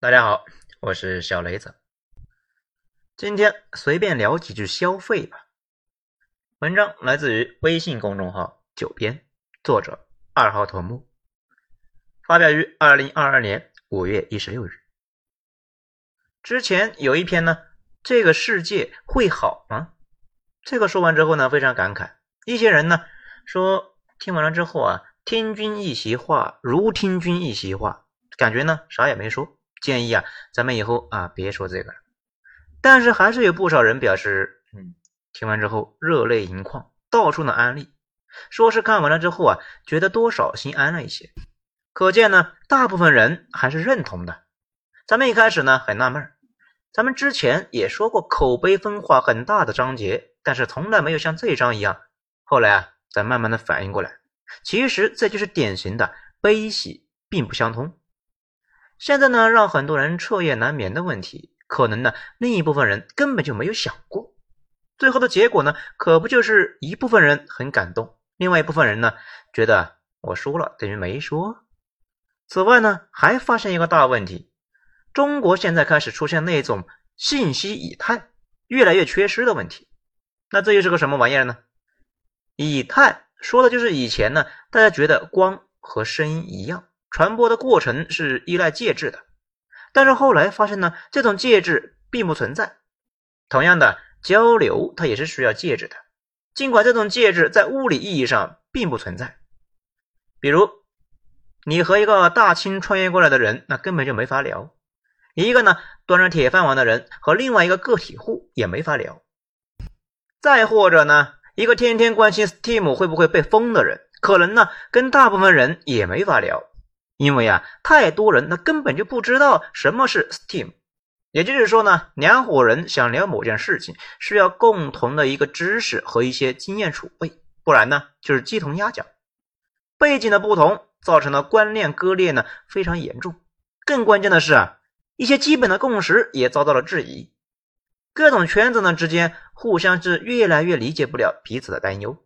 大家好，我是小雷子。今天随便聊几句消费吧。文章来自于微信公众号“九编”，作者二号头目，发表于二零二二年五月一十六日。之前有一篇呢，这个世界会好吗？这个说完之后呢，非常感慨。一些人呢说，听完了之后啊，听君一席话，如听君一席话，感觉呢啥也没说。建议啊，咱们以后啊别说这个了。但是还是有不少人表示，嗯，听完之后热泪盈眶，到处的安利，说是看完了之后啊，觉得多少心安了一些。可见呢，大部分人还是认同的。咱们一开始呢很纳闷，咱们之前也说过口碑分化很大的章节，但是从来没有像这一章一样。后来啊，咱慢慢的反应过来，其实这就是典型的悲喜并不相通。现在呢，让很多人彻夜难眠的问题，可能呢，另一部分人根本就没有想过。最后的结果呢，可不就是一部分人很感动，另外一部分人呢，觉得我说了等于没说。此外呢，还发现一个大问题：中国现在开始出现那种信息以太越来越缺失的问题。那这又是个什么玩意儿呢？以太说的就是以前呢，大家觉得光和声音一样。传播的过程是依赖介质的，但是后来发现呢，这种介质并不存在。同样的，交流它也是需要介质的，尽管这种介质在物理意义上并不存在。比如，你和一个大清穿越过来的人，那根本就没法聊；一个呢端着铁饭碗的人和另外一个个体户也没法聊。再或者呢，一个天天关心 Steam 会不会被封的人，可能呢跟大部分人也没法聊。因为啊，太多人他根本就不知道什么是 Steam，也就是说呢，两伙人想聊某件事情，需要共同的一个知识和一些经验储备，不然呢就是鸡同鸭讲。背景的不同造成了观念割裂呢非常严重。更关键的是啊，一些基本的共识也遭到了质疑。各种圈子呢之间互相是越来越理解不了彼此的担忧。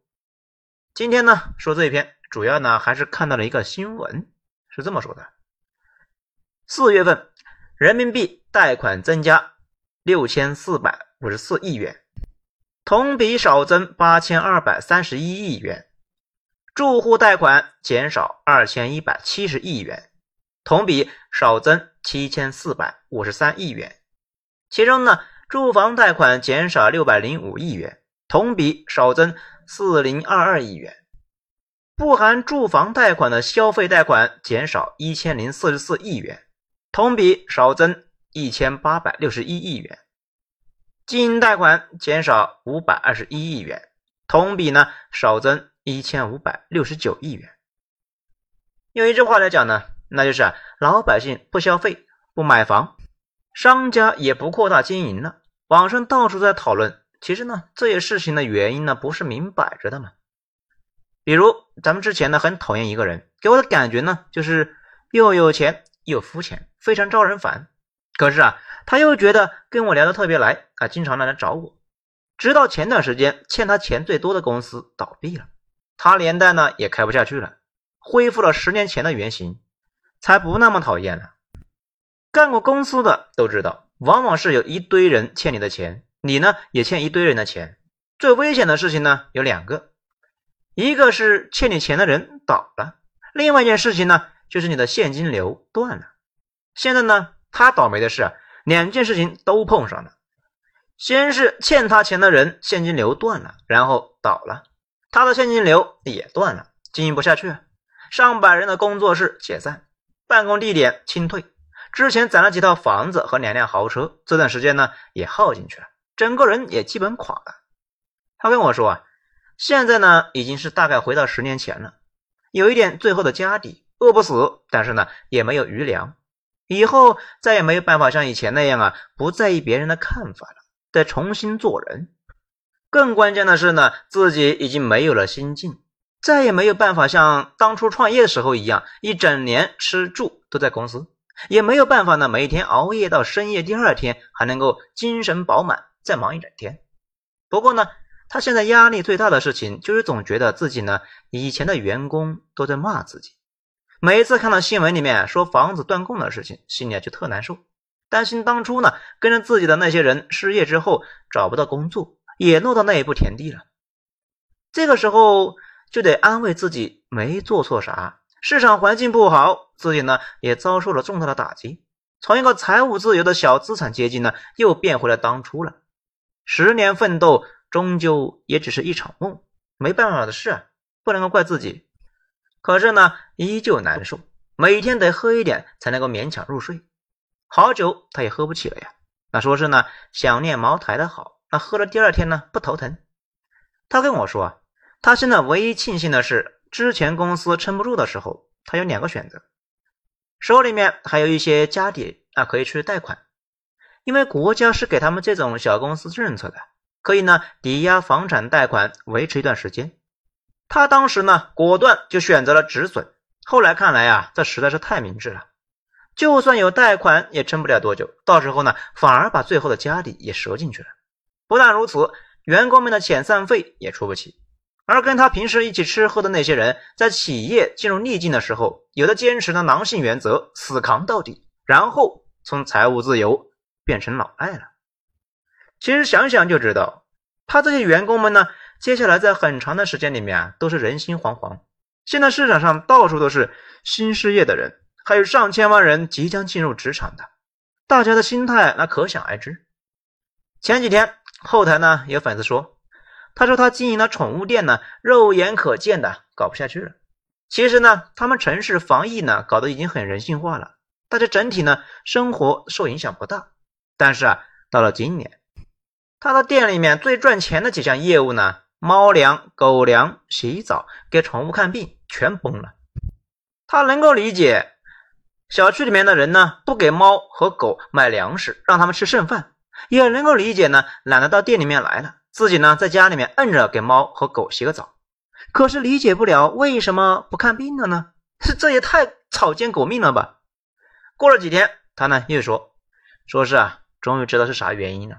今天呢说这一篇，主要呢还是看到了一个新闻。是这么说的：四月份人民币贷款增加六千四百五十四亿元，同比少增八千二百三十一亿元；住户贷款减少二千一百七十亿元，同比少增七千四百五十三亿元。其中呢，住房贷款减少六百零五亿元，同比少增四零二二亿元。不含住房贷款的消费贷款减少一千零四十四亿元，同比少增一千八百六十一亿元；经营贷款减少五百二十一亿元，同比呢少增一千五百六十九亿元。用一句话来讲呢，那就是老百姓不消费、不买房，商家也不扩大经营了。网上到处在讨论，其实呢，这些事情的原因呢，不是明摆着的吗？比如咱们之前呢很讨厌一个人，给我的感觉呢就是又有钱又肤浅，非常招人烦。可是啊，他又觉得跟我聊得特别来啊，经常来来找我。直到前段时间欠他钱最多的公司倒闭了，他连带呢也开不下去了，恢复了十年前的原形，才不那么讨厌了。干过公司的都知道，往往是有一堆人欠你的钱，你呢也欠一堆人的钱。最危险的事情呢有两个。一个是欠你钱的人倒了，另外一件事情呢，就是你的现金流断了。现在呢，他倒霉的是两件事情都碰上了。先是欠他钱的人现金流断了，然后倒了，他的现金流也断了，经营不下去。上百人的工作室解散，办公地点清退，之前攒了几套房子和两辆豪车，这段时间呢也耗进去了，整个人也基本垮了。他跟我说啊。现在呢，已经是大概回到十年前了，有一点最后的家底，饿不死，但是呢，也没有余粮，以后再也没有办法像以前那样啊，不在意别人的看法了，得重新做人。更关键的是呢，自己已经没有了心境，再也没有办法像当初创业的时候一样，一整年吃住都在公司，也没有办法呢，每天熬夜到深夜，第二天还能够精神饱满，再忙一整天。不过呢。他现在压力最大的事情就是总觉得自己呢，以前的员工都在骂自己，每一次看到新闻里面说房子断供的事情，心里就特难受，担心当初呢跟着自己的那些人失业之后找不到工作，也落到那一步田地了。这个时候就得安慰自己没做错啥，市场环境不好，自己呢也遭受了重大的打击，从一个财务自由的小资产阶级呢又变回了当初了。十年奋斗，终究也只是一场梦，没办法的事啊，不能够怪自己。可是呢，依旧难受，每天得喝一点才能够勉强入睡。好酒他也喝不起了呀。那说是呢，想念茅台的好，那喝了第二天呢不头疼。他跟我说啊，他现在唯一庆幸的是，之前公司撑不住的时候，他有两个选择，手里面还有一些家底啊，可以去贷款，因为国家是给他们这种小公司政策的，可以呢抵押房产贷款维持一段时间。他当时呢，果断就选择了止损。后来看来啊，这实在是太明智了。就算有贷款，也撑不了多久。到时候呢，反而把最后的家底也折进去了。不但如此，员工们的遣散费也出不起。而跟他平时一起吃喝的那些人，在企业进入逆境的时候，有的坚持了狼性原则，死扛到底，然后从财务自由变成老赖了。其实想想就知道，他这些员工们呢。接下来在很长的时间里面啊，都是人心惶惶。现在市场上到处都是新失业的人，还有上千万人即将进入职场的，大家的心态那可想而知。前几天后台呢有粉丝说，他说他经营的宠物店呢，肉眼可见的搞不下去了。其实呢，他们城市防疫呢搞得已经很人性化了，大家整体呢生活受影响不大。但是啊，到了今年，他的店里面最赚钱的几项业务呢？猫粮、狗粮、洗澡、给宠物看病，全崩了。他能够理解小区里面的人呢，不给猫和狗买粮食，让他们吃剩饭；也能够理解呢，懒得到店里面来了，自己呢在家里面摁着给猫和狗洗个澡。可是理解不了为什么不看病了呢？这也太草菅狗命了吧！过了几天，他呢又说，说是啊，终于知道是啥原因了。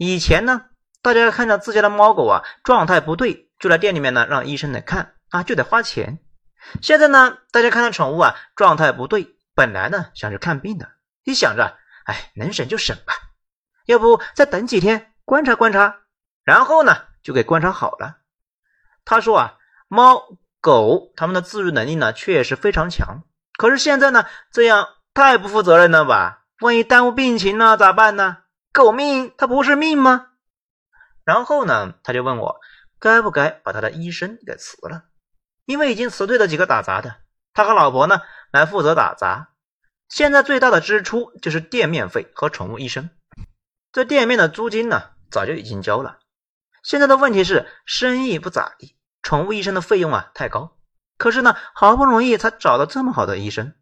以前呢。大家看到自家的猫狗啊状态不对，就来店里面呢让医生来看啊，就得花钱。现在呢，大家看到宠物啊状态不对，本来呢想去看病的，一想着，哎，能省就省吧，要不再等几天观察观察，然后呢就给观察好了。他说啊，猫狗它们的自愈能力呢确实非常强，可是现在呢这样太不负责任了吧？万一耽误病情呢咋办呢？狗命它不是命吗？然后呢，他就问我该不该把他的医生给辞了，因为已经辞退了几个打杂的，他和老婆呢来负责打杂。现在最大的支出就是店面费和宠物医生。这店面的租金呢早就已经交了，现在的问题是生意不咋地，宠物医生的费用啊太高。可是呢，好不容易才找到这么好的医生，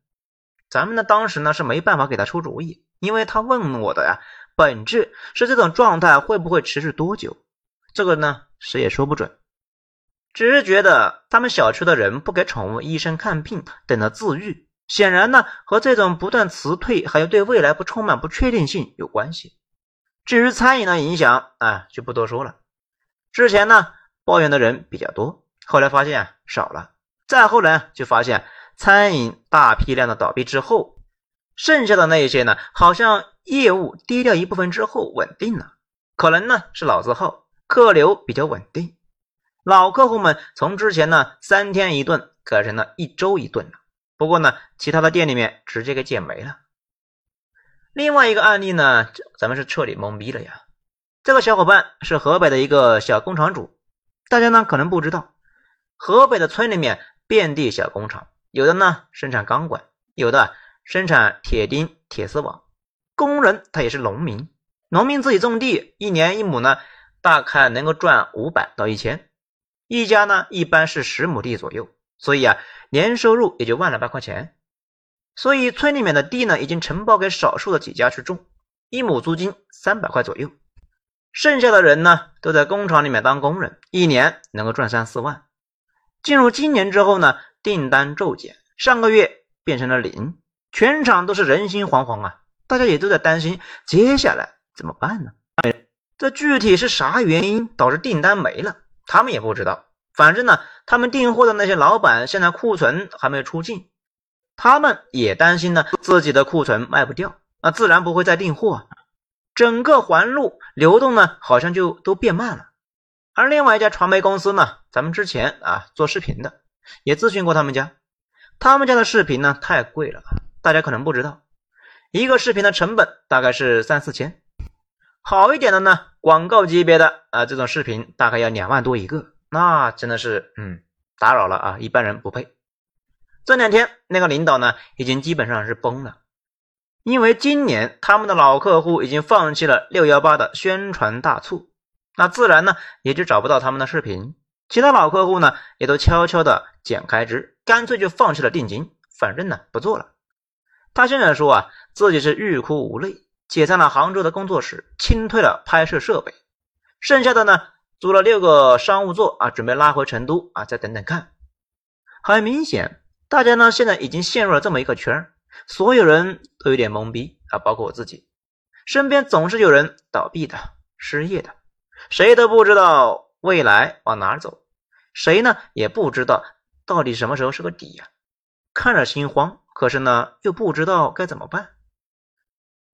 咱们呢当时呢是没办法给他出主意，因为他问我的呀。本质是这种状态会不会持续多久？这个呢，谁也说不准。只是觉得他们小区的人不给宠物医生看病，等着自愈，显然呢和这种不断辞退，还有对未来不充满不确定性有关系。至于餐饮的影响啊，就不多说了。之前呢抱怨的人比较多，后来发现少了，再后来就发现餐饮大批量的倒闭之后，剩下的那一些呢，好像。业务跌掉一部分之后稳定了，可能呢是老字号，客流比较稳定，老客户们从之前呢三天一顿改成了一周一顿了。不过呢，其他的店里面直接给减没了。另外一个案例呢，咱们是彻底懵逼了呀。这个小伙伴是河北的一个小工厂主，大家呢可能不知道，河北的村里面遍地小工厂，有的呢生产钢管，有的生产铁钉、铁丝网。工人他也是农民，农民自己种地，一年一亩呢，大概能够赚五百到一千，一家呢一般是十亩地左右，所以啊，年收入也就万来八块钱。所以村里面的地呢，已经承包给少数的几家去种，一亩租金三百块左右，剩下的人呢都在工厂里面当工人，一年能够赚三四万。进入今年之后呢，订单骤减，上个月变成了零，全场都是人心惶惶啊。大家也都在担心接下来怎么办呢？这具体是啥原因导致订单没了？他们也不知道。反正呢，他们订货的那些老板现在库存还没有出尽，他们也担心呢自己的库存卖不掉，那自然不会再订货，整个环路流动呢好像就都变慢了。而另外一家传媒公司呢，咱们之前啊做视频的也咨询过他们家，他们家的视频呢太贵了，大家可能不知道，一个视频的成本大概是三四千，好一点的呢，广告级别的啊这种视频大概要两万多一个，那真的是嗯。打扰了啊，一般人不配。这两天那个领导呢，已经基本上是崩了，因为今年他们的老客户已经放弃了六幺八的宣传大促，那自然呢也就找不到他们的视频。其他老客户呢，也都悄悄的减开支，干脆就放弃了定金，反正呢不做了。他现在说啊，自己是欲哭无泪，解散了杭州的工作室，清退了拍摄设备，剩下的呢。租了六个商务座啊，准备拉回成都啊，再等等看。很明显，大家呢现在已经陷入了这么一个圈所有人都有点懵逼啊，包括我自己。身边总是有人倒闭的、失业的，谁都不知道未来往哪走，谁呢也不知道到底什么时候是个底呀。看着心慌，可是呢又不知道该怎么办。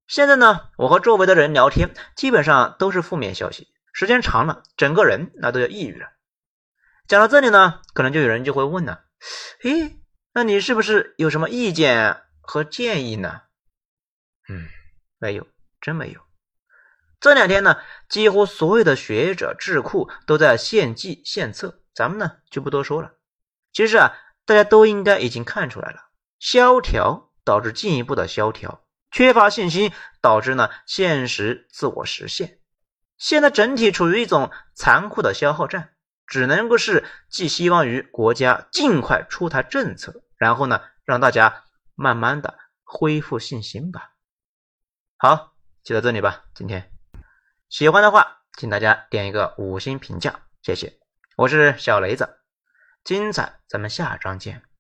现在呢，我和周围的人聊天，基本上都是负面消息。时间长了，整个人那都要抑郁了。讲到这里呢，可能就有人就会问了：，诶，那你是不是有什么意见和建议呢？嗯，没有，真没有。这两天呢，几乎所有的学者智库都在献计献策，咱们呢就不多说了。其实啊，大家都应该已经看出来了，萧条导致进一步的萧条，缺乏信心导致呢现实自我实现。现在整体处于一种残酷的消耗战，只能够是寄希望于国家尽快出台政策，然后呢，让大家慢慢的恢复信心吧。好，就到这里吧。今天喜欢的话，请大家点一个五星评价，谢谢。我是小雷子，精彩咱们下章见。